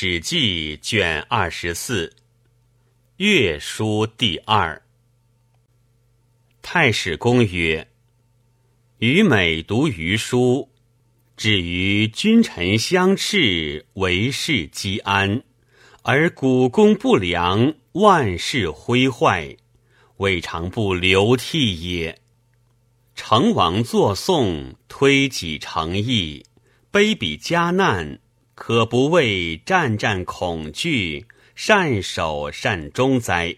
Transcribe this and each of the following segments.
史记》卷二十四，《乐书》第二。太史公曰：“虞美读虞书，至于君臣相斥，为世积安，而古公不良，万事毁坏，未尝不流涕也。成王作颂，推己成义，卑鄙加难。”可不畏战战恐惧，善守善终哉？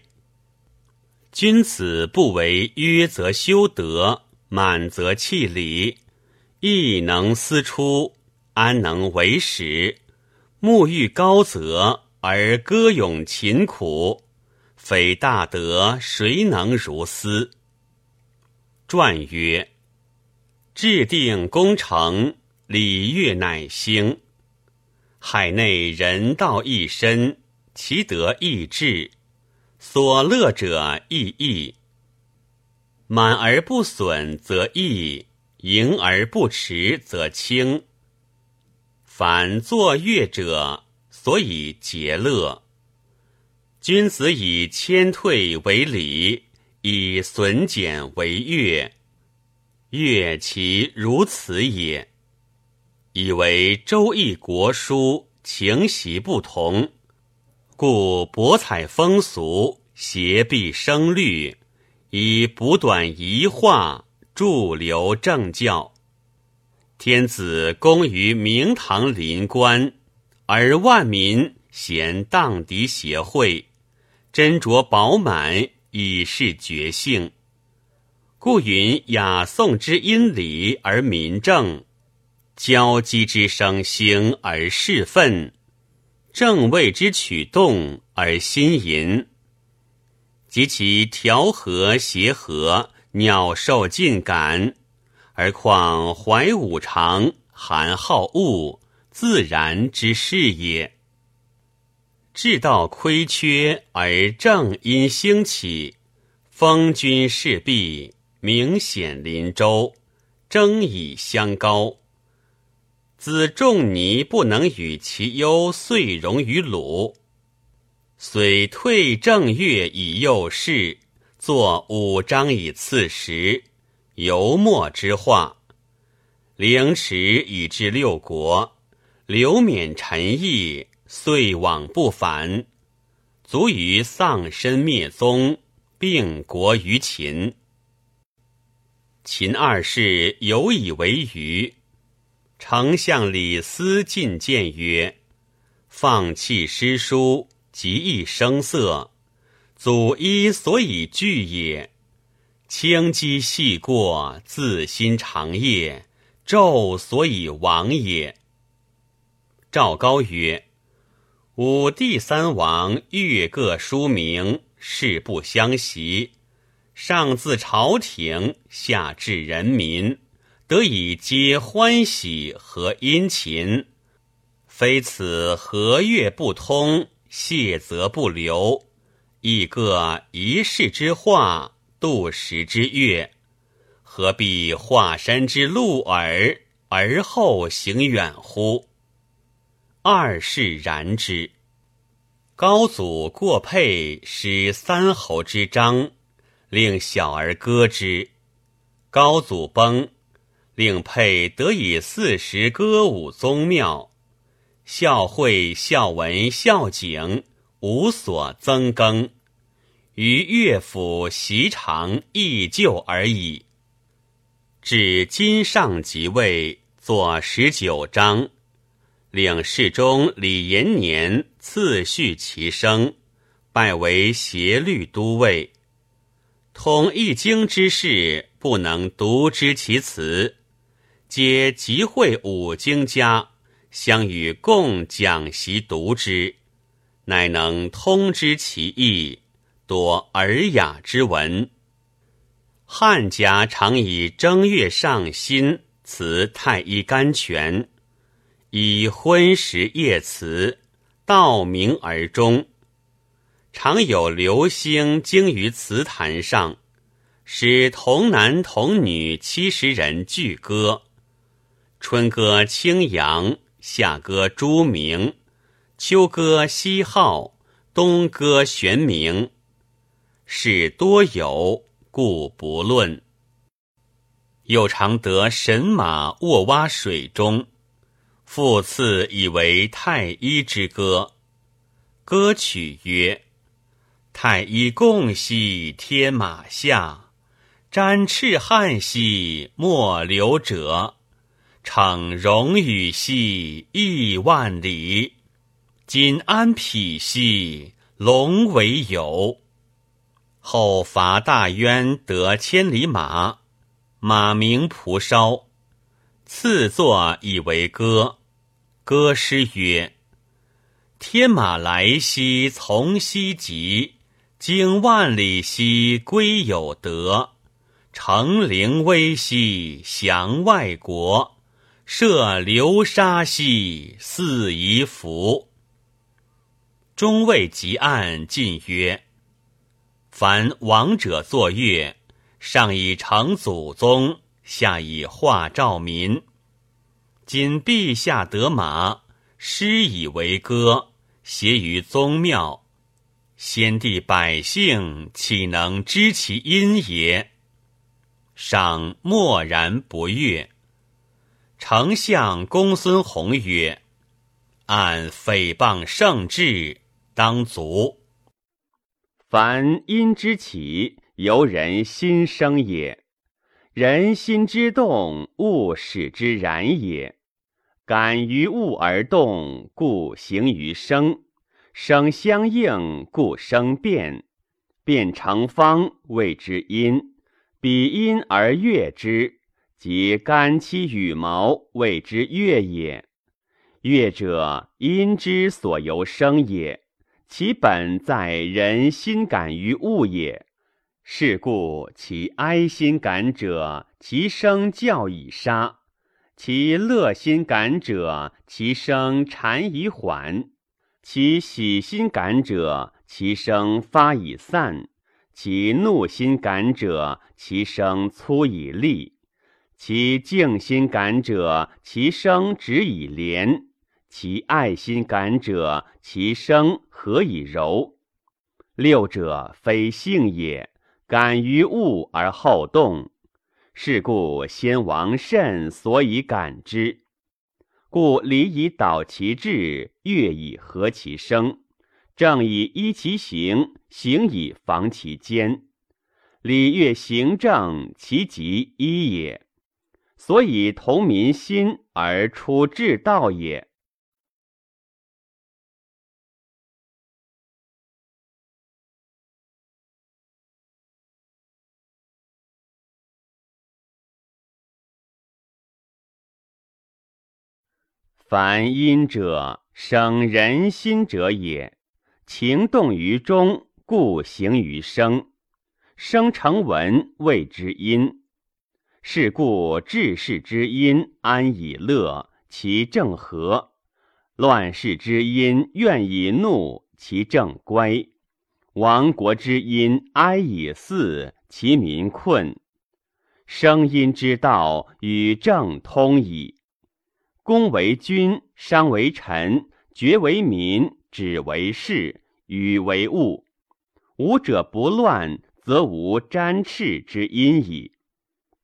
君子不为约则修德，满则弃礼，亦能思出，安能为始？沐浴高则而歌咏勤苦，非大德，谁能如斯？传曰：制定功成，礼乐乃兴。海内人道一深，其德亦至，所乐者亦异。满而不损则溢，盈而不持则清。凡作乐者，所以节乐。君子以谦退为礼，以损减为乐。乐其如此也。以为周易国书情习不同，故博采风俗，邪避声律，以补短遗化，助留正教。天子功于明堂临官，而万民嫌荡涤邪秽，斟酌饱满，以示觉性。故云雅颂之音礼而民正。交击之声兴而事愤，正位之曲动而心淫，及其调和协和，鸟兽尽感，而况怀五常，含好恶，自然之事也。至道亏缺而正因兴起，封君事毕，明显临周，争以相高。子仲尼不能与其忧，遂容于鲁。虽退正月以诱事，作五章以刺时，游墨之化。凌迟以至六国，留免陈毅，遂往不返，卒于丧身灭宗，并国于秦。秦二世有以为虞。丞相李斯进谏曰：“放弃诗书，极易声色，祖医所以惧也。轻机细过，自心长夜，纣所以亡也。”赵高曰：“武帝三王，欲各书名，事不相袭，上自朝廷，下至人民。”得以皆欢喜和殷勤，非此和乐不通，谢则不流，亦各一世之化，度时之月，何必华山之鹿耳，而后行远乎？二世然之。高祖过沛，使三侯之章，令小儿歌之。高祖崩。令配得以四时歌舞宗庙，孝会、孝文、孝景无所增更，于乐府习常亦旧而已。至今上即位，作十九章，领侍中李延年次序其生，拜为协律都尉。通易经之事，不能独知其词。皆集会五经家，相与共讲习读之，乃能通知其意，多尔雅之文。汉家常以正月上新辞太医甘泉，以昏时夜辞，道明而终。常有流星经于祠坛上，使童男童女七十人俱歌。春歌青阳，夏歌朱明，秋歌西号，冬歌玄明。是多有，故不论。又常得神马卧蛙水中，复次以为太医之歌。歌曲曰：“太医共兮天马下，瞻赤汉兮莫流者。逞荣与兮亿万里，今安匹兮龙为友。后伐大渊得千里马，马名蒲烧。次作以为歌，歌诗曰：天马来兮从西极，经万里兮归有德。乘凌危兮降外国。涉流沙兮似夷服。中尉及案进曰：“凡王者作乐，上以成祖宗，下以化兆民。今陛下得马，诗以为歌，谐于宗庙，先帝百姓岂能知其音也？上默然不悦。”丞相公孙弘曰：“按诽谤圣制，当足。凡因之起，由人心生也。人心之动，物使之然也。感于物而动，故形于声；声相应，故生变。变成方，谓之音。比音而悦之。”即干其羽毛，谓之乐也。乐者，音之所由生也。其本在人心感于物也。是故其哀心感者，其声叫以杀；其乐心感者，其声禅以缓；其喜心感者，其声发以散；其怒心感者，其声粗以利。其静心感者，其声直以廉；其爱心感者，其声和以柔。六者非性也，感于物而后动。是故先王慎所以感之。故礼以导其志，乐以和其声，正以依其行，行以防其坚。礼乐行正，其极一也。所以同民心而出至道也。凡阴者，生人心者也。情动于中，故形于声。声成文，谓之阴。是故治世之音安以乐，其正和；乱世之音怨以怒，其正乖；亡国之音哀以祀，其民困。声音之道与正通矣。公为君，商为臣，爵为民，止为士，与为物。吾者不乱，则无沾赤之音矣。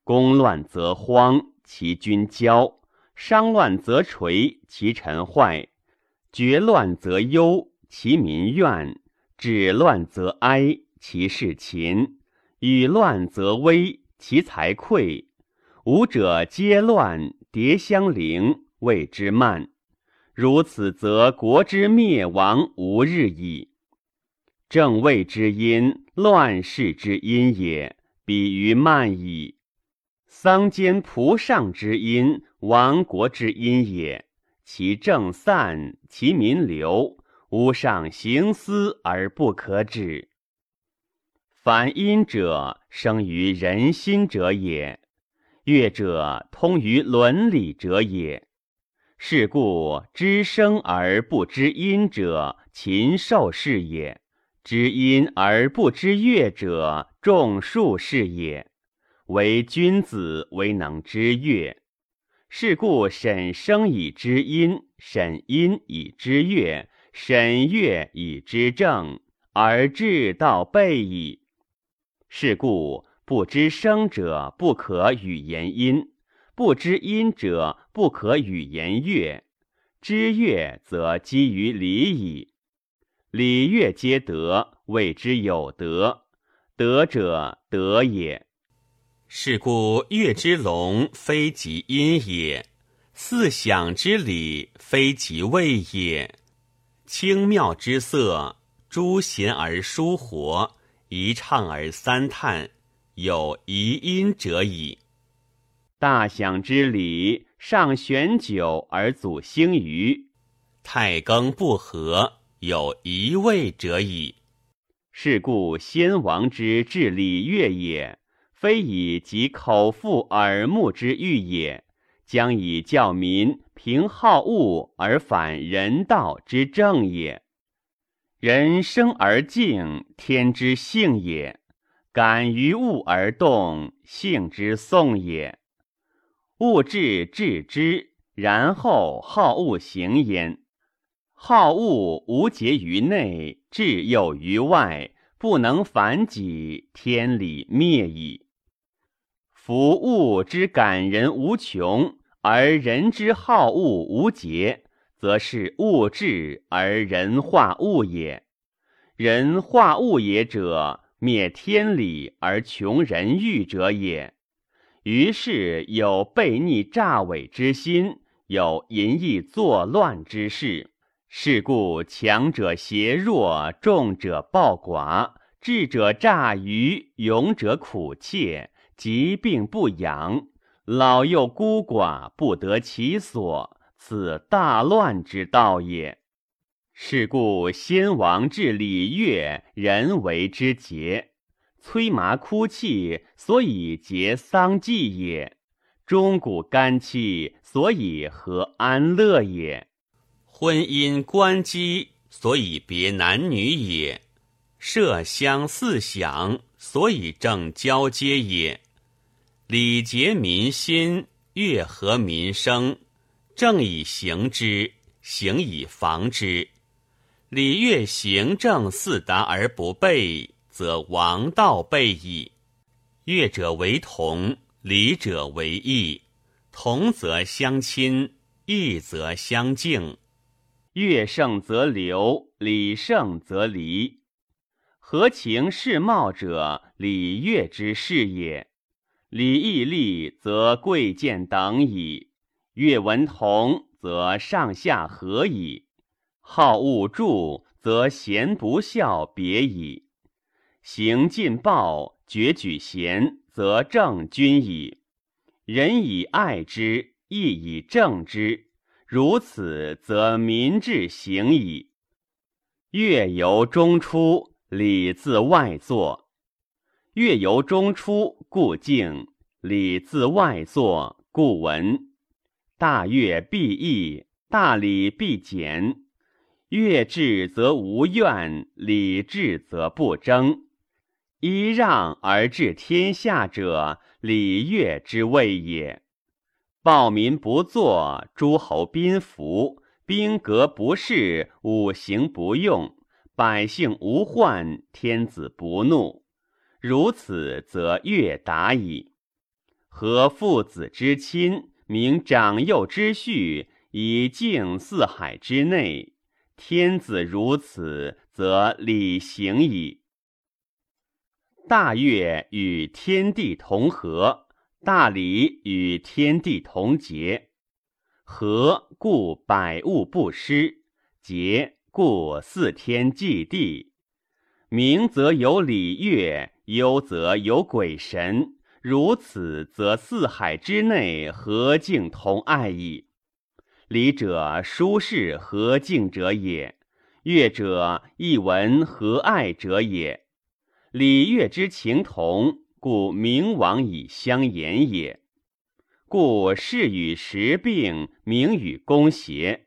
公乱则荒，其君骄；商乱则垂，其臣坏；绝乱则忧，其民怨；止乱则哀，其事勤；与乱则危，其财匮。五者皆乱，迭相邻，谓之慢。如此，则国之灭亡无日矣。正位之因，乱世之因也，比于慢矣。桑间蒲上之音，亡国之音也。其政散，其民流，吾上行思而不可止。凡音者，生于人心者也；乐者，通于伦理者也。是故知声而不知音者，禽兽是也；知音而不知乐者，众术是也。唯君子为能知乐，是故审声以知音，审音以知乐，审乐以知正，而至道备矣。是故不知声者，不可与言音；不知音者，不可与言乐。知乐则基于礼矣。礼乐皆德，谓之有德。德者，德也。是故乐之龙，非即音也；四响之礼，非即味也。清妙之色，诸弦而舒活，一唱而三叹，有遗音者矣。大响之礼，上悬酒而祖兴于太庚不和，有一味者矣。是故先王之治礼乐也，非以及口腹耳目之欲也，将以教民平好恶而反人道之正也。人生而静，天之性也；感于物而动，性之送也。物质致之，然后好恶行焉。好恶无结于内，至有于外，不能反己，天理灭矣。夫物之感人无穷，而人之好恶无节，则是物质而人化物也。人化物也者，灭天理而穷人欲者也。于是有悖逆诈伪之心，有淫逸作乱之事。是故强者胁弱，众者暴寡，智者诈愚，勇者苦切，疾病不养，老幼孤寡不得其所，此大乱之道也。是故先王治礼乐，人为之节；催麻哭泣，所以节丧祭也；钟鼓干戚，所以和安乐也。婚姻关机，所以别男女也；麝香四响，所以正交接也。礼节民心，乐和民生，正以行之，行以防之。礼乐行政四达而不备，则王道备矣。乐者为同，礼者为义。同则相亲，义则相敬。乐盛则流，礼盛则离。合情事貌者，礼乐之事也。礼义立，则贵贱等矣；乐文同，则上下合矣；好恶助，则贤不孝别矣；行进暴，绝举贤，则正君矣。人以爱之，义以正之。如此，则民治行矣。乐由中出，礼自外作；乐由中出，故静；礼自外作，故文。大乐必易，大礼必简。乐至则无怨，礼至则不争。揖让而治天下者，礼乐之谓也。暴民不作，诸侯宾服，兵革不事，五行不用，百姓无患，天子不怒。如此，则悦达矣。和父子之亲，明长幼之序，以敬四海之内。天子如此，则礼行矣。大乐与天地同和。大礼与天地同节，和故百物不失；节故四天祭地。明则有礼乐，忧则有鬼神。如此，则四海之内和敬同爱矣。礼者，舒适和敬者也；乐者，一文和爱者也。礼乐之情同。故明王以相言也。故事与时并，名与公协。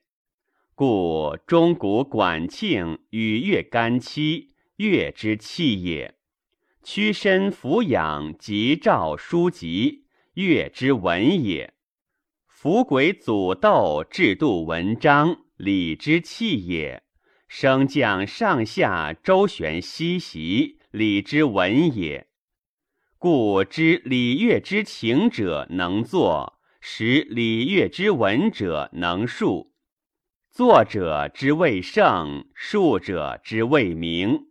故钟鼓管庆与乐干戚，乐之器也；屈身俯仰，吉诏书籍，乐之文也；伏鬼阻斗，制度文章，礼之器也；升降上下周旋西习，礼之文也。故知礼乐之情者能作，使礼乐之文者能述。作者之谓圣，述者之谓明。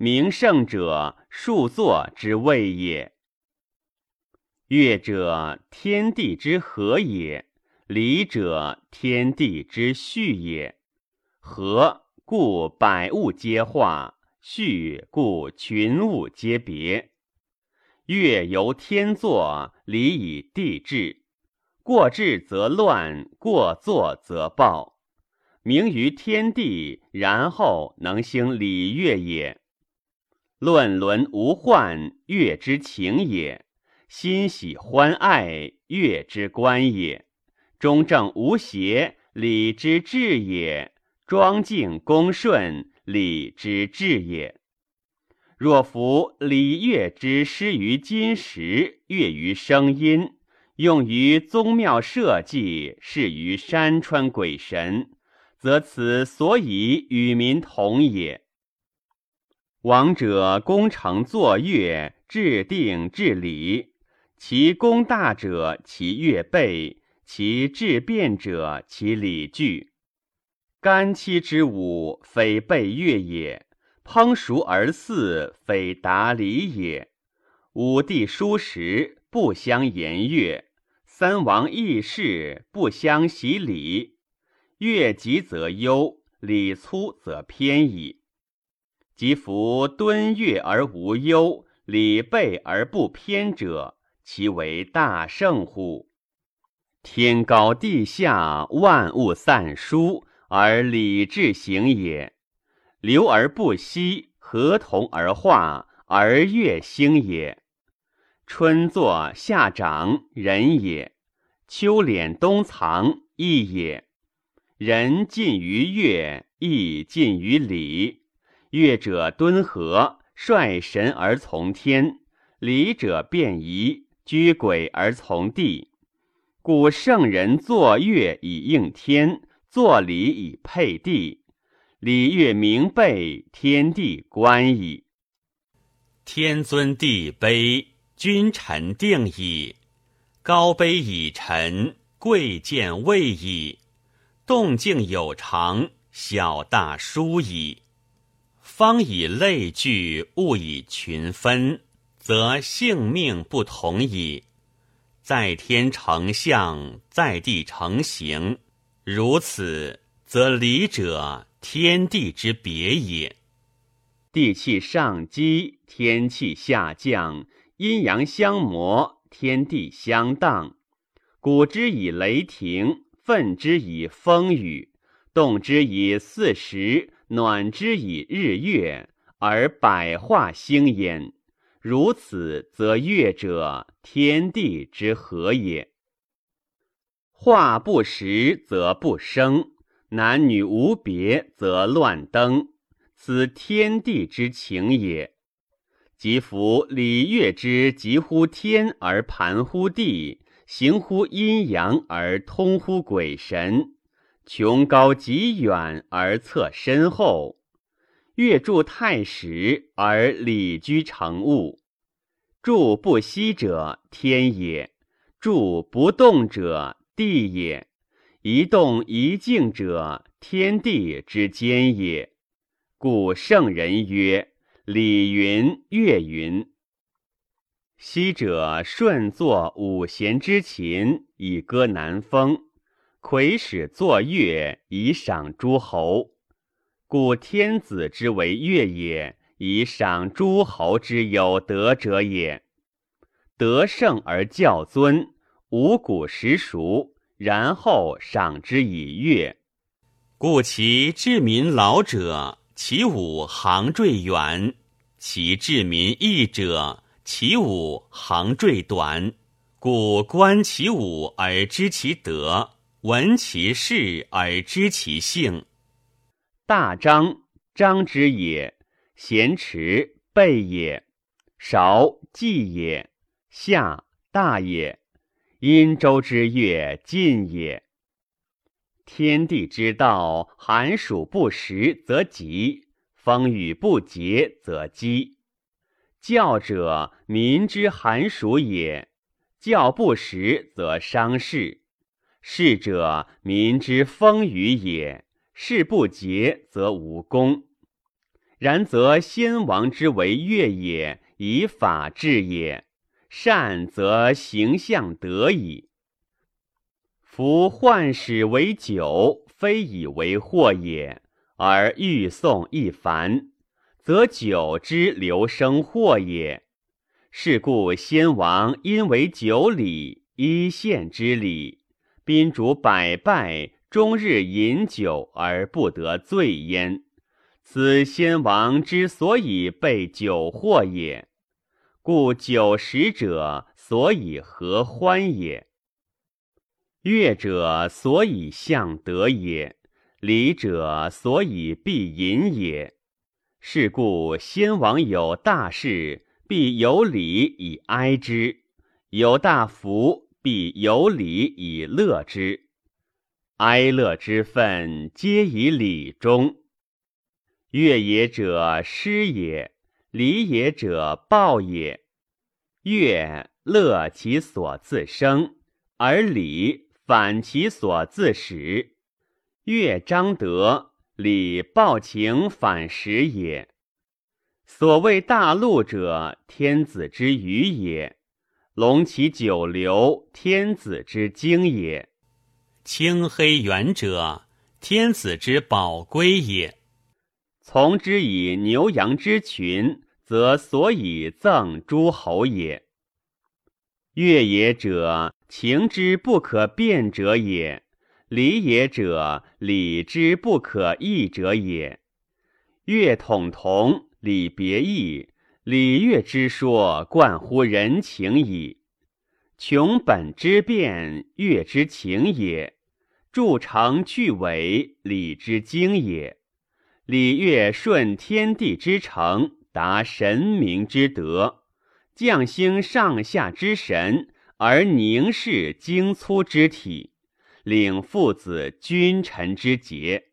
名胜者，数作之谓也。乐者，天地之和也；礼者，天地之序也。和，故百物皆化；序，故群物皆别。乐由天作，礼以地治。过治则乱，过作则暴。明于天地，然后能兴礼乐也。论伦无患，乐之情也；欣喜欢爱，乐之观也。中正无邪，礼之治也；庄敬恭顺，礼之治也。若夫礼乐之施于金石，乐于声音，用于宗庙社稷，事于山川鬼神，则此所以与民同也。王者功成作乐，制定治礼，其功大者，其乐备；其治变者，其礼具。干戚之舞，非备乐也。烹熟而祀，非达礼也。五帝书食，不相言乐；三王议事，不相习礼。乐急则忧，礼粗则偏矣。即夫敦乐而无忧，礼备而不偏者，其为大圣乎？天高地下，万物散疏，而礼智行也。流而不息，合同而化，而乐兴也。春作，夏长，人也；秋敛，冬藏，义也。人尽于乐，义尽于礼。乐者敦和，率神而从天；礼者变仪，居鬼而从地。故圣人作乐以应天，作礼以配地。礼乐明备，天地观矣。天尊地卑，君臣定矣。高卑以臣，贵贱位矣。动静有常，小大殊矣。方以类聚，物以群分，则性命不同矣。在天成象，在地成形，如此，则礼者。天地之别也，地气上积，天气下降，阴阳相磨，天地相当。古之以雷霆，奋之以风雨，动之以四时，暖之以日月，而百化兴焉。如此，则月者，天地之和也。化不实，则不生。男女无别，则乱登，此天地之情也。即夫礼乐之极乎天而盘乎地，行乎阴阳而通乎鬼神，穷高极远而侧深厚。乐助太实而礼居成物。助不息者，天也；助不动者，地也。一动一静者，天地之间也。故圣人曰：“礼云，乐云。”昔者舜作五弦之琴，以歌南风；魁使作乐，以赏诸侯。故天子之为乐也，以赏诸侯之有德者也。德胜而教尊，五谷实熟。然后赏之以乐，故其治民老者，其武行坠远；其治民易者，其武行坠短。故观其武而知其德，闻其事而知其性。大张，张之也；咸池，备也；韶，季也；夏，大也。殷周之乐，晋也。天地之道，寒暑不时则急，风雨不节则饥。教者，民之寒暑也；教不时，则伤事。是者，民之风雨也；事不节，则无功。然则先王之为乐也，以法治也。善则形象得矣。夫患始为酒，非以为祸也，而欲送一凡，则酒之流生祸也。是故先王因为酒礼，一献之礼，宾主百拜，终日饮酒而不得醉焉。此先王之所以被酒祸也。故酒食者，所以合欢也；乐者，所以向德也；礼者，所以必饮也。是故先王有大事，必有礼以哀之；有大福，必有礼以乐之。哀乐之分，皆以礼中。乐也者，诗也。礼也者，报也。乐乐其所自生，而礼反其所自始。乐彰德，礼报情反实也。所谓大陆者，天子之余也；龙其九流，天子之精也；青黑远者，天子之宝龟也。从之以牛羊之群，则所以赠诸侯也。乐也者，情之不可变者也；礼也者，礼之不可易者也。乐统同，礼别异，礼乐之说，贯乎人情矣。穷本之变，乐之情也；筑成去伪，礼之精也。礼乐顺天地之诚，达神明之德，降兴上下之神，而凝视精粗之体，领父子君臣之节。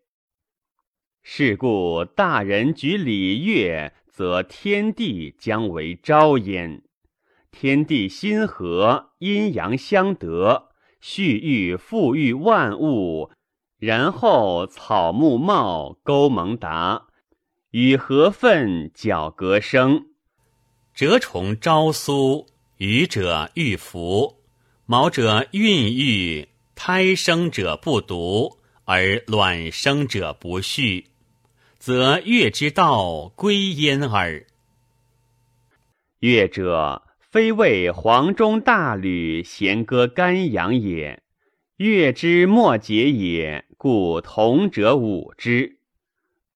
是故大人举礼乐，则天地将为昭焉。天地心和，阴阳相得，蓄育富裕万物。然后草木茂，沟蒙达，与禾粪角革生。蛰虫朝苏，愚者遇福，卯者孕育，胎生者不独，而卵生者不续，则乐之道归焉耳。乐者，非为黄钟大吕，弦歌干阳也。乐之末节也，故同者舞之。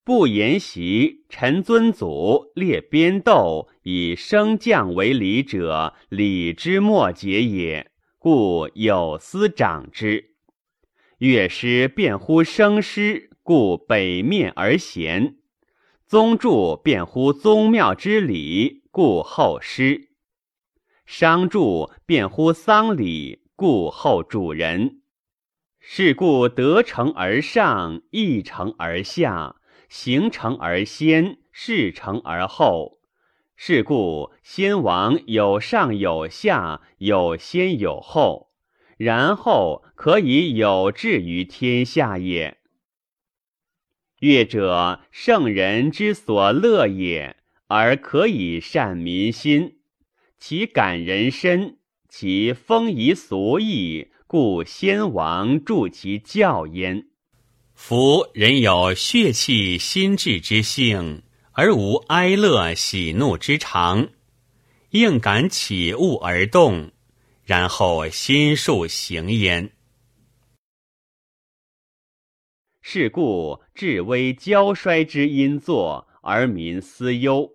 不言习，臣尊祖，列边斗，以升降为礼者，礼之末节也，故有司长之。乐师辩乎生师，故北面而贤；宗祝便乎宗庙之礼，故后师；商祝便乎丧礼，故后主人。是故得成而上，义成而下，行成而先，事成而后。是故先王有上有下，有先有后，然后可以有志于天下也。乐者，圣人之所乐也，而可以善民心，其感人深，其风仪俗义。故先王助其教焉。夫人有血气心智之性，而无哀乐喜怒之常，应感起物而动，然后心术行焉。是故至微骄衰之因作，而民思忧；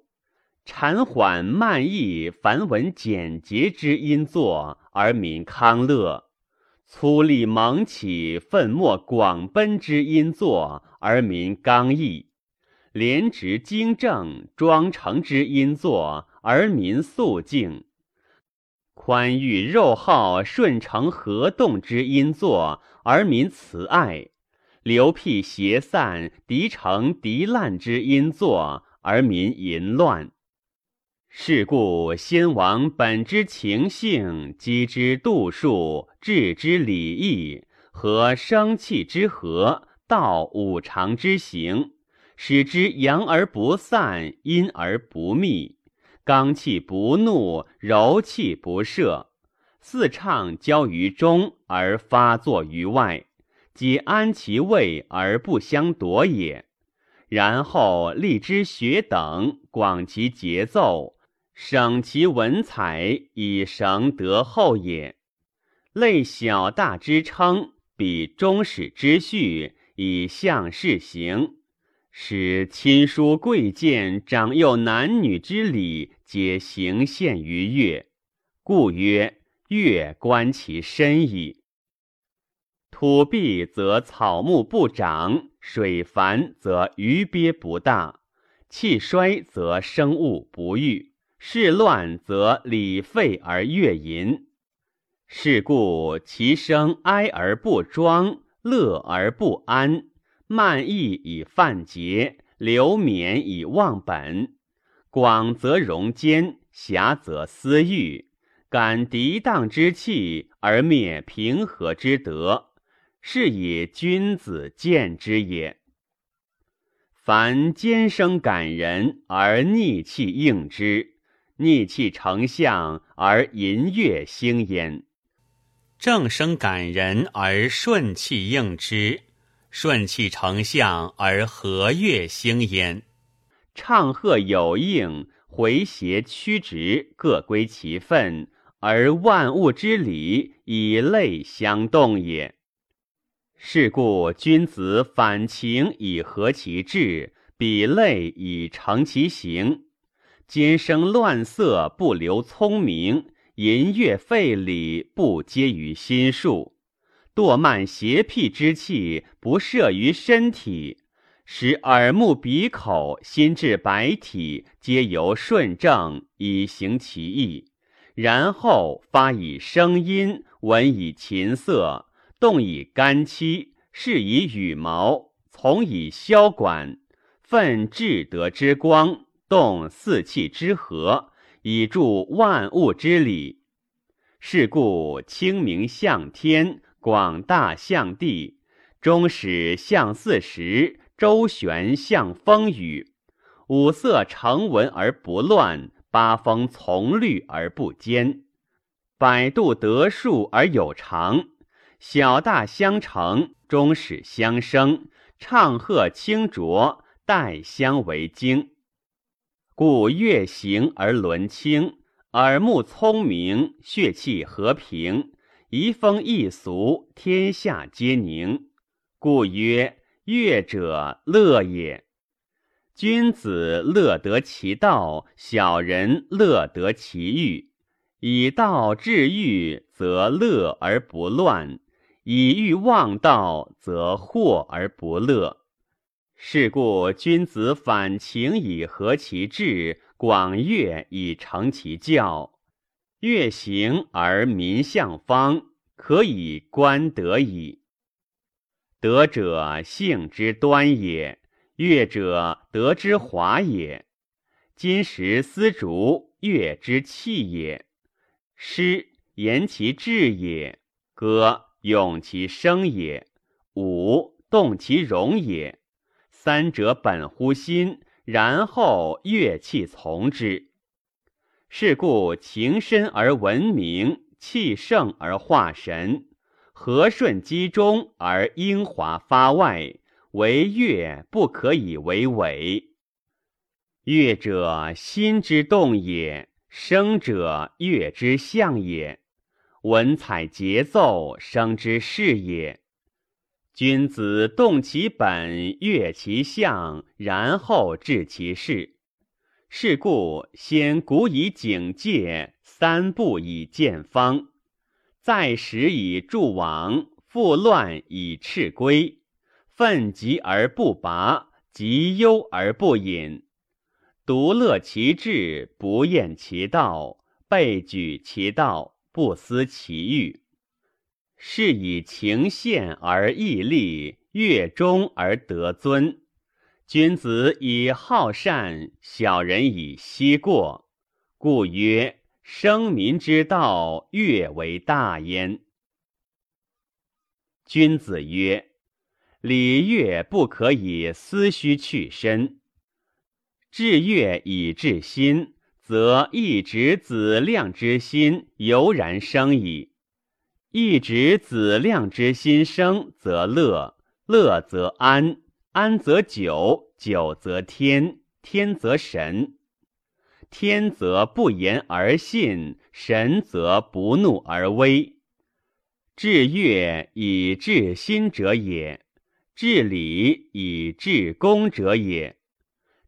缠缓慢易繁文简洁之因作，而民康乐。粗粝猛起，愤墨广奔之因作，而民刚毅；廉直精正，庄诚之因作，而民肃静；宽裕肉好，顺承合动之因作，而民慈爱；流辟邪散，敌成敌滥之因作，而民淫乱。是故先王本之情性，积之度数，治之礼义，和生气之和，道五常之行，使之阳而不散，阴而不密，刚气不怒，柔气不摄，四畅交于中而发作于外，皆安其位而不相夺也。然后立之学等，广其节奏。省其文采以绳得厚也，类小大之称，比中始之序，以象事行，使亲疏贵贱、长幼男女之礼，皆行现于乐。故曰：乐观其身矣。土闭则草木不长，水繁则鱼鳖不大，气衰则生物不育。事乱则礼废而乐淫，是故其生哀而不庄，乐而不安，慢意以犯节，流绵以忘本。广则容坚，狭则私欲，感涤荡之气而灭平和之德，是以君子见之也。凡尖声感人而逆气应之。逆气成象而淫乐兴焉，正声感人而顺气应之，顺气成象而和乐兴焉。唱和有应，回谐曲直，各归其分，而万物之理以类相动也。是故君子反情以和其志，比类以成其形。今生乱色，不留聪明；淫乐废礼，不接于心术。惰慢邪僻之气，不摄于身体，使耳目鼻口心智百体，皆由顺正以行其意。然后发以声音，闻以琴瑟，动以肝气，视以羽毛，从以箫管，奋至德之光。动四气之和，以助万物之理。是故清明向天，广大向地，中始向四时，周旋向风雨。五色成文而不乱，八风从律而不坚，百度得数而有常。小大相成，终始相生，唱和清浊，代相为精。故乐行而伦清，耳目聪明，血气和平，移风易俗，天下皆宁。故曰：乐者乐也。君子乐得其道，小人乐得其欲。以道治欲，则乐而不乱；以欲忘道，则惑而不乐。是故君子反情以和其志，广乐以成其教。乐行而民向方，可以观德矣。德者性之端也，乐者德之华也。今时丝竹，乐之器也。诗言其志也，歌咏其声也，舞动其容也。三者本乎心，然后乐器从之。是故情深而闻名，气盛而化神，和顺机中而英华发外。为乐不可以为伪。乐者心之动也，声者乐之象也，文采节奏生之势也。君子动其本，悦其象，然后治其事。是故先古以警戒，三步以见方，再时以助往，复乱以斥归。奋急而不拔，急忧而不隐。独乐其志，不厌其道；备举其道，不思其欲。是以情现而义利，乐忠而得尊。君子以好善，小人以息过。故曰：生民之道，乐为大焉。君子曰：礼乐不可以思虚去身。治乐以治心，则一直子量之心油然生矣。一直子量之心生，则乐，乐则安，安则久，久则天，天则神。天则不言而信，神则不怒而威。治乐以治心者也，治礼以治功者也。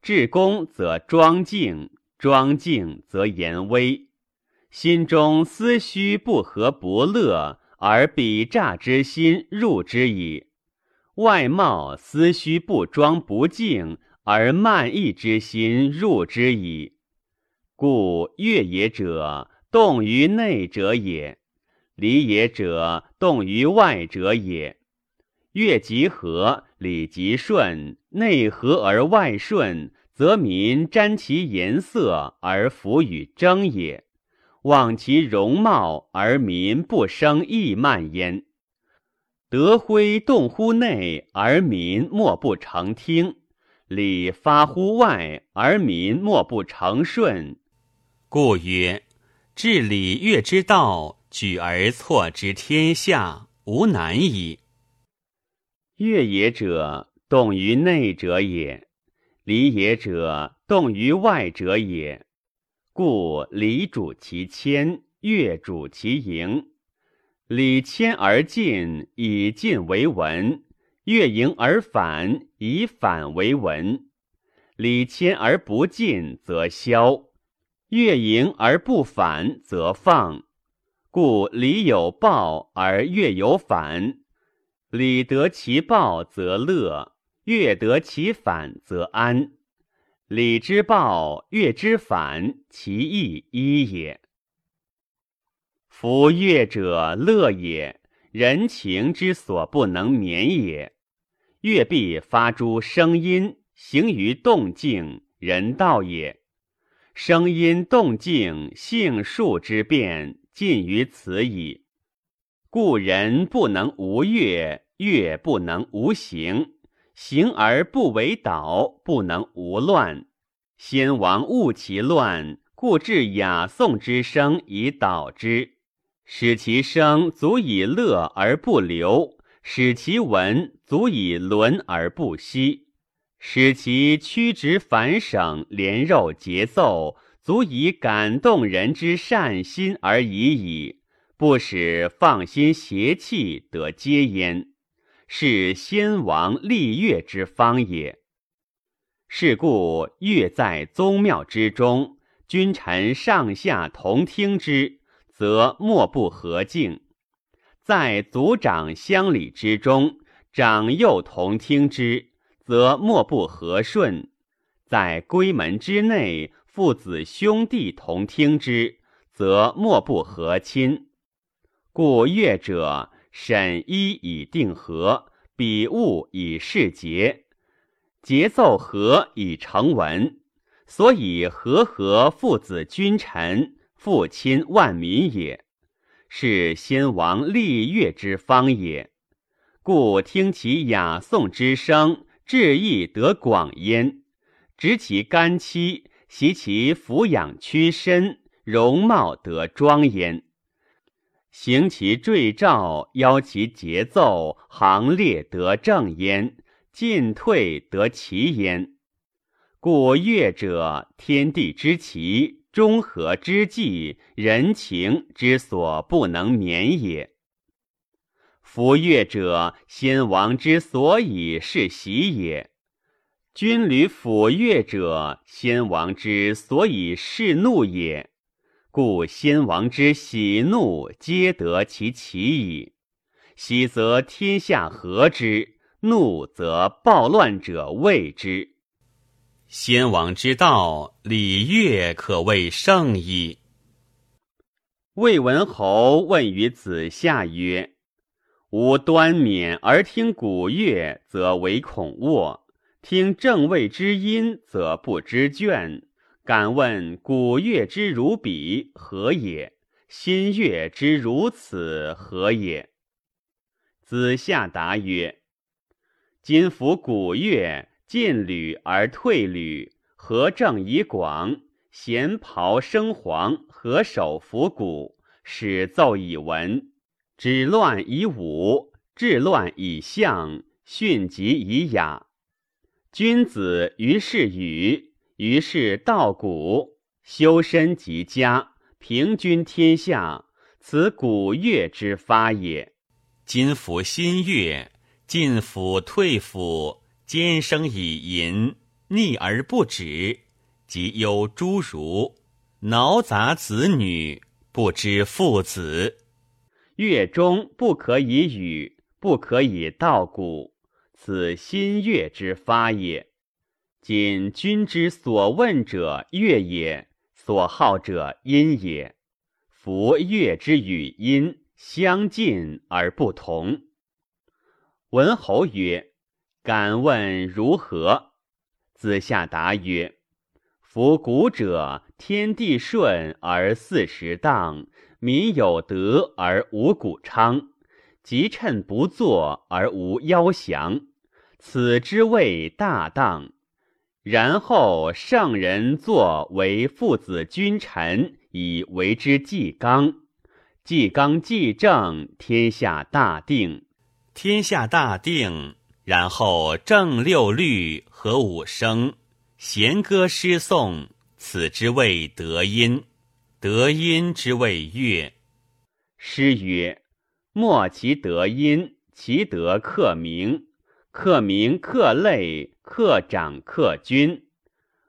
治功则庄敬，庄敬则言威。心中思虚不和不乐，而比诈之心入之矣。外貌思虚不庄不敬，而慢意之心入之矣。故悦也者，动于内者也；礼也者，动于外者也。乐即和，礼即顺，内和而外顺。则民沾其颜色而服与争也，望其容貌而民不生意慢焉。德辉动乎内而民莫不成听，礼发乎外而民莫不成顺。故曰：治礼乐之道，举而错之天下，无难矣。乐也者，动于内者也。礼也者，动于外者也。故礼主其谦，乐主其盈。礼谦而进，以进为文；乐盈而反，以反为文。礼谦而不进，则消；乐盈而不反，则放。故礼有报而乐有反，礼得其报则乐。乐得其反则安，礼之暴，乐之反，其义一也。夫乐者乐也，人情之所不能免也。乐必发诸声音，行于动静，人道也。声音动静，性数之变，尽于此矣。故人不能无乐，乐不能无形。行而不为导，不能无乱。先王误其乱，故致雅颂之声以导之，使其声足以乐而不流，使其文足以伦而不息，使其曲直反省，连肉节奏，足以感动人之善心而已矣，不使放心邪气得皆焉。是先王立乐之方也。是故乐在宗庙之中，君臣上下同听之，则莫不和敬；在族长乡里之中，长幼同听之，则莫不和顺；在闺门之内，父子兄弟同听之，则莫不和亲。故乐者。审一以定和，比物以示节，节奏和以成文，所以和合父子君臣，父亲万民也，是先王立乐之方也。故听其雅颂之声，志意得广焉；执其干戚，习其抚养屈身，容貌得庄焉。行其坠诏，邀其节奏，行列得正焉，进退得齐焉。故乐者，天地之奇，中和之际，人情之所不能免也。夫乐者，先王之所以是喜也；军旅抚乐者，先王之所以是怒也。故先王之喜怒，皆得其其矣。喜则天下和之，怒则暴乱者畏之。先王之道，礼乐可谓圣矣。魏文侯问于子夏曰：“吾端冕而听古乐，则唯恐卧；听正位之音，则不知倦。敢问古乐之如彼何也？新乐之如此何也？子夏答曰：今夫古乐进履而退履，何正以广？弦袍生黄，何手抚鼓？始奏以文。止乱以武，治乱以象，训疾以雅。君子于是语，于是道古，修身及家，平均天下，此古乐之发也。今服新乐，进府退府，兼生以淫，逆而不止，即忧诸儒挠杂子女，不知父子。乐中不可以语，不可以道古，此新乐之发也。今君之所问者乐也，所好者音也。夫乐之与音相近而不同。文侯曰：“敢问如何？”子夏答曰：“夫古者，天地顺而四时当。”民有德而无谷昌，吉趁不作而无夭祥，此之谓大当。然后圣人作为父子君臣，以为之纪纲。纪纲纪正，天下大定。天下大定，然后正六律和五声，弦歌诗颂，此之谓德音。德音之谓乐。诗曰：“莫其德音，其德克名。克名克类，克长克君。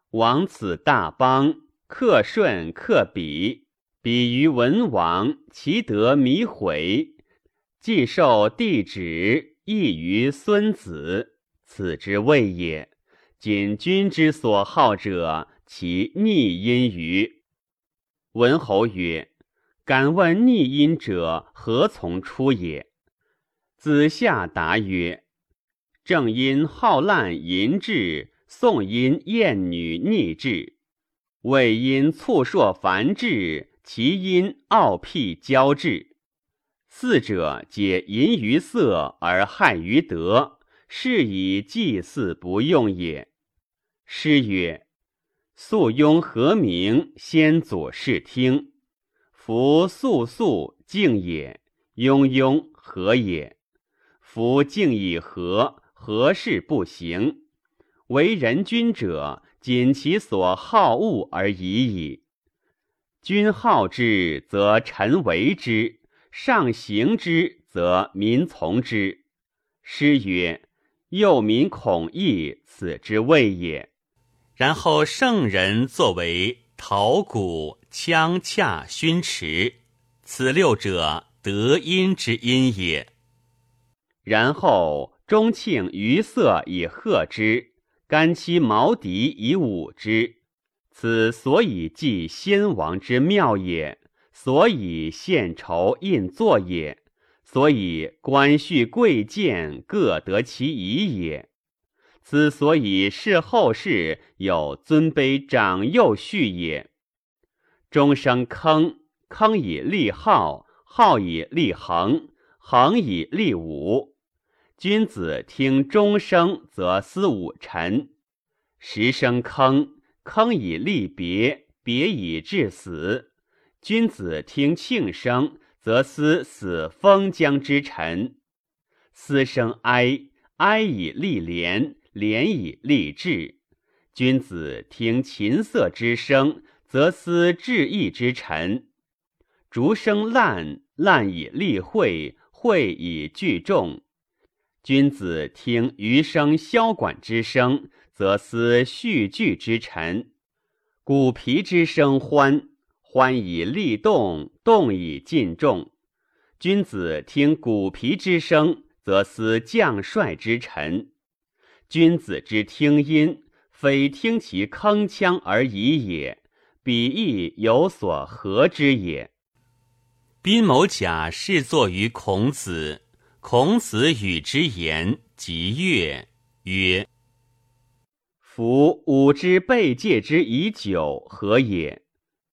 王此大邦，克顺克比。比于文王，其德弥毁。既受帝旨，亦于孙子。此之谓也。今君之所好者，其逆音于。”文侯曰：“敢问逆音者何从出也？”子夏答曰：“正因好滥淫志，宋因厌女逆志，魏因促硕繁志，其因傲僻骄志。四者皆淫于色而害于德，是以祭祀不用也。”诗曰。肃雍和鸣，先祖视听。夫肃肃静也，雍雍和也。夫静以和，何事不行。为人君者，谨其所好恶而已矣。君好之，则臣为之；上行之，则民从之。诗曰：“幼民恐异，此之谓也。”然后圣人作为陶鼓、羌、洽、勋池，此六者德音之音也。然后钟磬、余色以贺之，干戚、毛笛以舞之，此所以祭先王之庙也，所以献酬印作也，所以官序贵贱各得其宜也。此所以是后世有尊卑长幼序也。终生坑，坑以立号，号以立恒，恒以立武。君子听钟声，则思武臣；时生坑，坑以立别，别以致死。君子听庆生，则思死封疆之臣；思生哀，哀以立廉。廉以立志，君子听琴瑟之声，则思志义之臣；竹声烂，烂以立会，会以聚众。君子听余声箫管之声，则思序聚之臣；鼓皮之声欢，欢以立动，动以进众。君子听鼓皮之声，则思将帅之臣。君子之听音，非听其铿锵而已也，彼亦有所合之也。宾某甲侍坐于孔子，孔子与之言，即悦，曰：“夫吾之备戒之以久，何也？”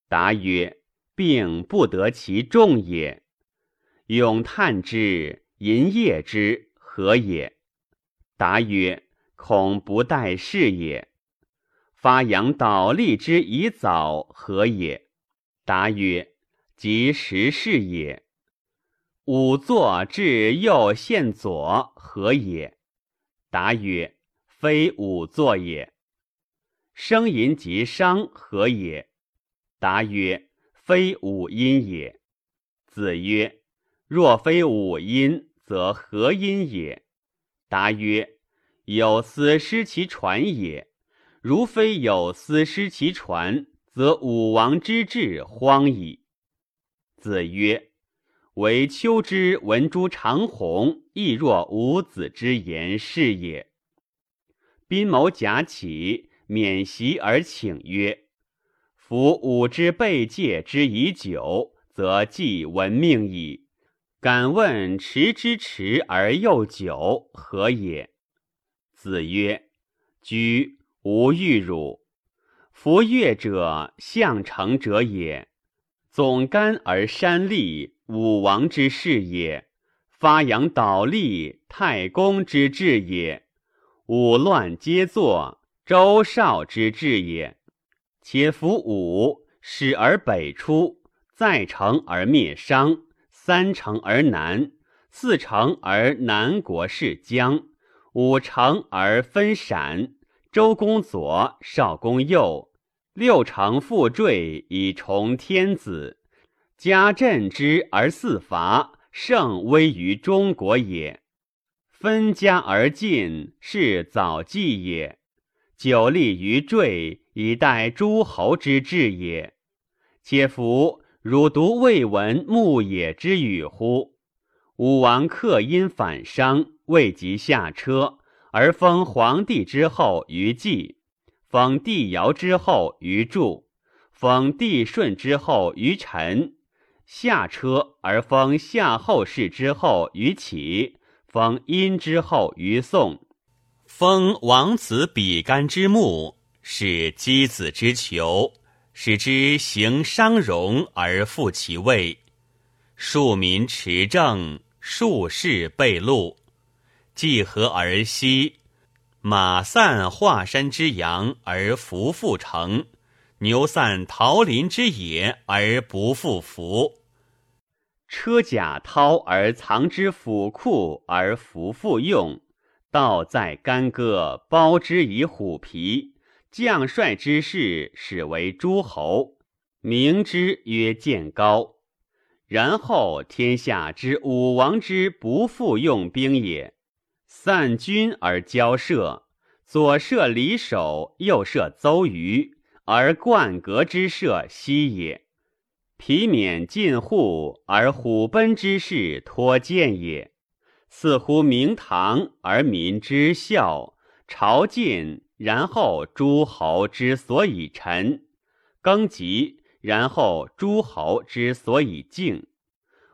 答曰：“病不得其重也。”咏叹之，吟夜之，何也？答曰：“恐不待事也。”发扬倒立之以早，何也？答曰：“及时事也。”吾作至右献左，何也？答曰：非吾作也。声淫及伤，何也？答曰：非吾音也。子曰：若非吾音，则何音也？答曰：有司失其传也。如非有司失其传，则武王之治荒矣。子曰。惟丘之闻诸长虹，亦若吾子之言是也。宾谋假起，免席而请曰：“夫吾之备戒之已久，则既闻命矣。敢问持之迟而又久，何也？”子曰：“居无欲汝。夫乐者，象成者也。总干而山立。”武王之事也，发扬倒立，太公之志也，武乱皆作，周少之志也。且夫武始而北出，再成而灭商，三成而南，四成而南国是姜，五成而分陕，周公左，少公右，六成复坠以重天子。家镇之而四伐，胜威于中国也。分家而进，是早计也。久立于坠，以待诸侯之志也。且夫汝独未闻牧野之语乎？武王克殷反商，未及下车，而封皇帝之后于季，封帝尧之后于祝，封帝舜之后于陈。下车而封夏后氏之后于齐，封殷之后于宋，封王子比干之墓，是箕子之囚，使之行商容而复其位。庶民持政，庶士备禄，既和而息，马散华山之阳而弗复城。牛散桃林之野而不复服，车甲掏而藏之府库而弗复用，道在干戈包之以虎皮，将帅之士使为诸侯，名之曰建高。然后天下之武王之不复用兵也，散军而交涉，左射离首，右射邹瑜。而冠革之社息也，皮免进户而虎贲之势托见也。似乎明堂而民之孝，朝觐然后诸侯之所以臣，更吉然后诸侯之所以敬。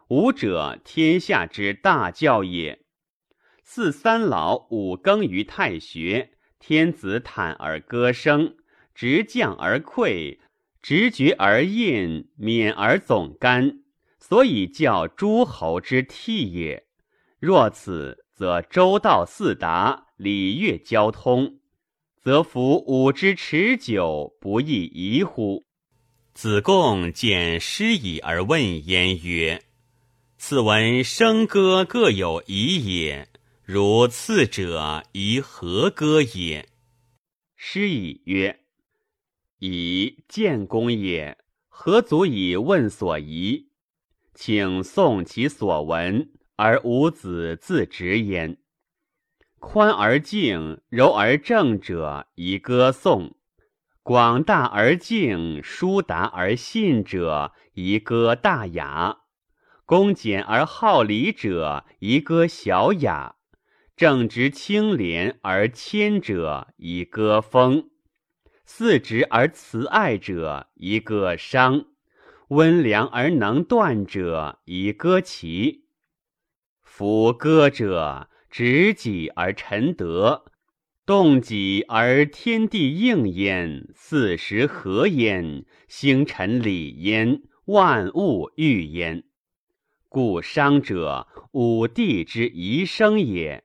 吾者天下之大教也。四三老五更于太学，天子坦而歌声。直降而溃，直绝而印，免而总干，所以叫诸侯之替也。若此，则周道四达，礼乐交通，则夫武之持久，不亦宜乎？子贡见师矣而问焉曰：“此闻笙歌各有宜也，如次者宜何歌也？”师矣曰。以建公也，何足以问所疑？请诵其所闻，而吾子自直焉。宽而静，柔而正者，宜歌颂；广大而敬，疏达而信者，宜歌大雅；恭俭而好礼者，宜歌小雅；正直清廉而谦者，宜歌风。四直而慈爱者，宜歌商；温良而能断者，宜歌齐。夫歌者，执己而臣德，动己而天地应焉，四时和焉，星辰理焉，万物欲焉。故商者，五帝之遗生也。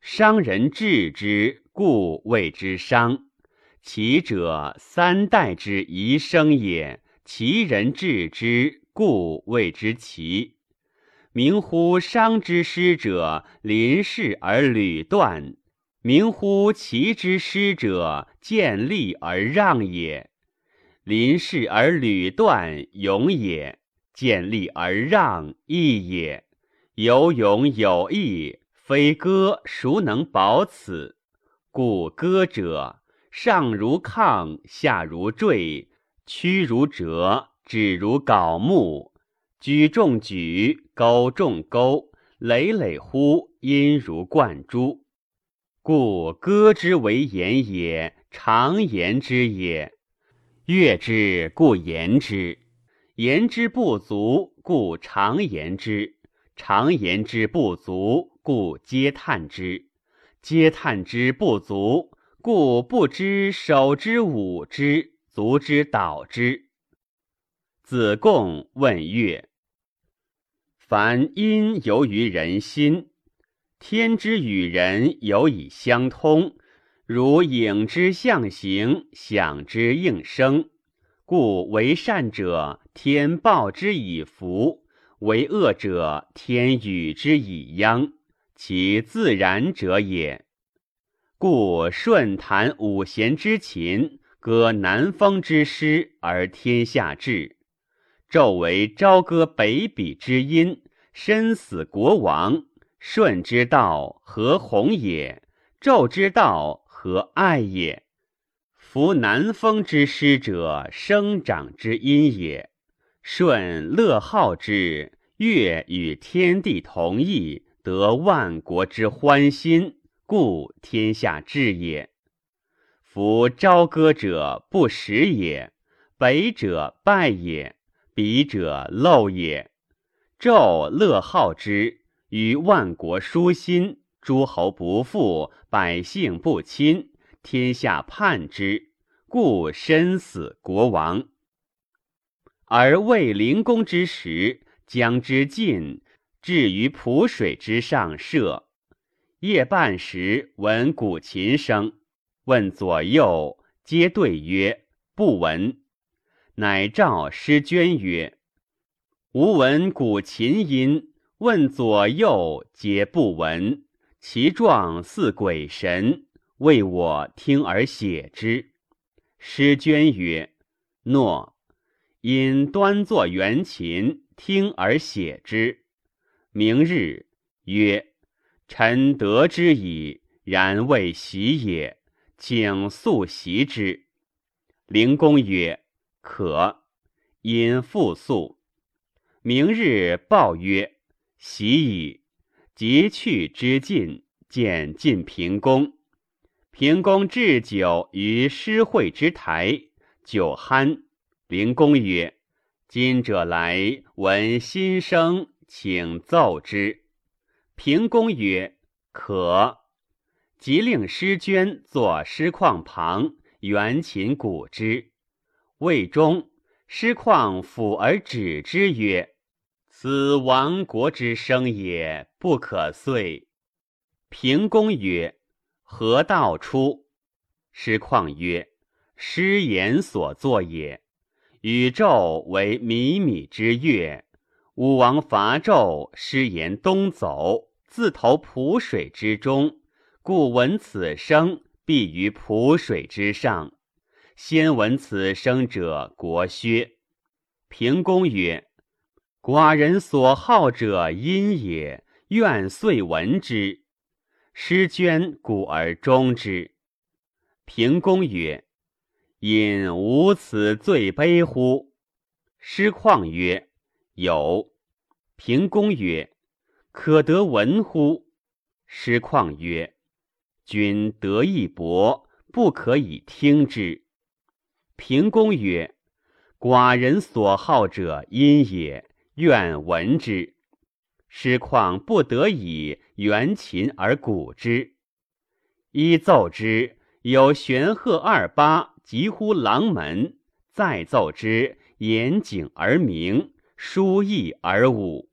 商人治之，故谓之商。其者，三代之遗生也。其人治之，故谓之齐。名乎商之师者，临事而履断；名乎齐之师者，见利而让也。临事而履断，勇也。见利而让，义也。有勇有义，非歌孰能保此？故歌者，上如亢，下如坠，曲如折，指如槁木，举重举，钩重钩，累累乎，音如贯珠。故歌之为言也，常言之也。乐之，故言之。言之不足，故常言之；常言之不足，故嗟叹之；嗟叹之不足，故不知手之舞之，足之蹈之。子贡问曰：凡因由于人心，天之与人有以相通，如影之象形，响之应声。故为善者，天报之以福；为恶者，天与之以殃。其自然者也。故舜弹五弦之琴，歌南风之诗，而天下治；纣为朝歌北鄙之音，身死国亡。舜之道，何弘也？纣之道，何爱也？夫南风之师者，生长之音也。舜乐好之，乐与天地同义，得万国之欢心，故天下治也。夫朝歌者不食也，北者败也，彼者漏也。纣乐好之，与万国舒心，诸侯不富，百姓不亲。天下叛之，故身死国亡。而魏灵公之时，将之晋，至于濮水之上射。夜半时，闻鼓琴声，问左右，皆对曰：“不闻。”乃召师捐曰：“吾闻鼓琴音，问左右，皆不闻，其状似鬼神。”为我听而写之。师捐曰：“诺。”因端坐圆琴，听而写之。明日曰：“臣得之矣，然未习也，请速习之。”灵公曰：“可。”因复速。明日报曰：“习矣。”即去之进，见晋平公。平公置酒于诗会之台，酒酣。灵公曰：“今者来闻新声，请奏之。”平公曰：“可。”即令师捐作诗框旁，圆琴鼓之。魏中，师况抚而止之曰：“此亡国之声也，不可遂。”平公曰。何道出？师旷曰：“师言所作也。宇宙为靡靡之乐，武王伐纣，师言东走，自投濮水之中，故闻此声，必于濮水之上。先闻此声者，国薛。”平公曰：“寡人所好者音也，愿遂闻之。”师捐古而终之。平公曰：“因无此罪悲乎？”师旷曰：“有。”平公曰：“可得闻乎？”师旷曰：“君得一博，不可以听之。”平公曰：“寡人所好者音也，愿闻之。”师况不得已援琴而鼓之。一奏之，有玄鹤二八，急呼狼门；再奏之，严景而鸣，书意而舞。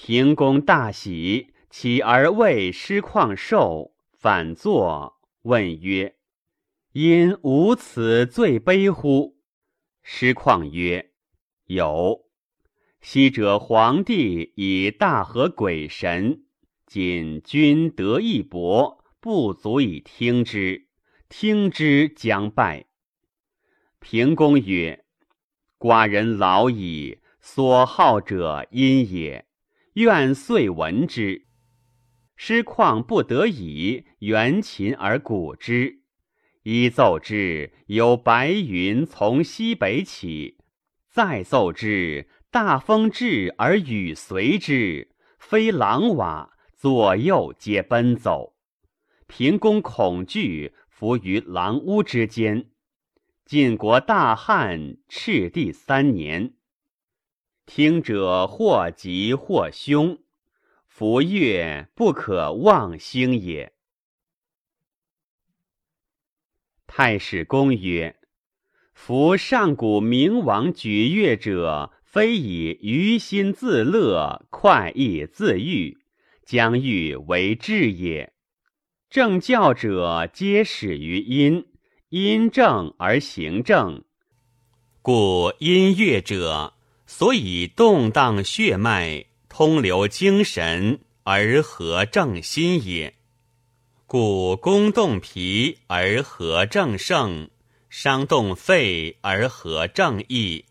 平公大喜，起而谓师况寿，反坐，问曰：“因无此罪悲乎？”师况曰：“有。昔者皇帝以大和鬼神，今君得一帛，不足以听之，听之将败。”平公曰：“寡人老矣，所好者因也。”愿遂闻之。师况不得已，援琴而鼓之。一奏之，有白云从西北起；再奏之，大风至而雨随之，飞狼瓦，左右皆奔走。平公恐惧，伏于狼屋之间。晋国大旱，赤地三年。听者或吉或凶，夫乐不可忘兴也。太史公曰：“夫上古明王举乐者，非以娱心自乐，快意自愈，将欲为治也。正教者皆始于音，音正而行正，故音乐者。”所以动荡血脉，通流精神而和正心也。故攻动脾而和正盛，伤动肺而和正义，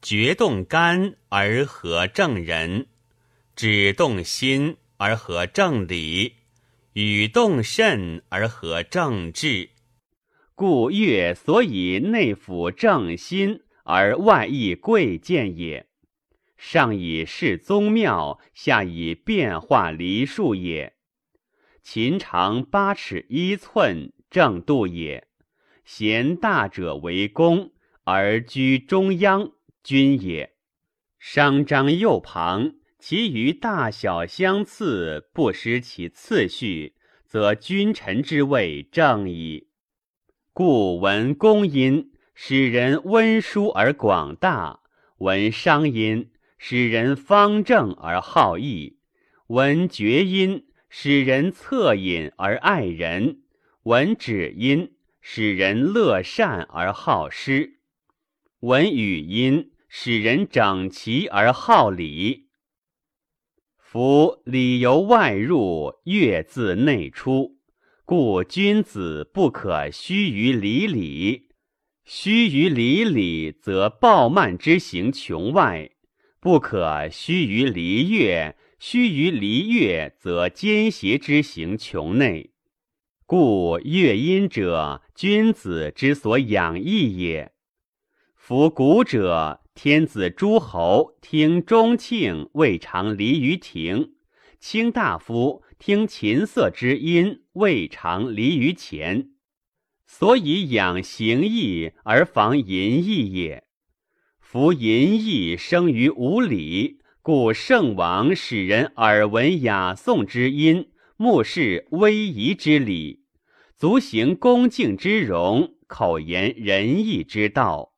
决动肝而和正人，止动心而和正理，与动肾而和正志。故月所以内辅正心。而外益贵贱也，上以示宗庙，下以变化梨树也。琴长八尺一寸，正度也。贤大者为公，而居中央，君也。商张右旁，其余大小相次，不失其次序，则君臣之位正矣。故闻公音。使人温书而广大，闻商音；使人方正而好义，闻厥音；使人恻隐而爱人，闻止音；使人乐善而好施，闻语音；使人整齐而好礼。夫礼由外入，乐自内出，故君子不可虚于礼礼。须于礼礼，则暴慢之行穷外；不可须于礼乐，须于礼乐，则奸邪之行穷内。故乐音者，君子之所养义也。夫古者，天子诸侯听钟磬，未尝离于庭；卿大夫听琴瑟之音，未尝离于前。所以养形义而防淫逸也。夫淫逸生于无礼，故圣王使人耳闻雅颂之音，目视威仪之礼，足行恭敬之容，口言仁义之道。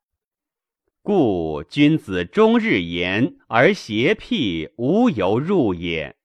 故君子终日言而邪僻无由入也。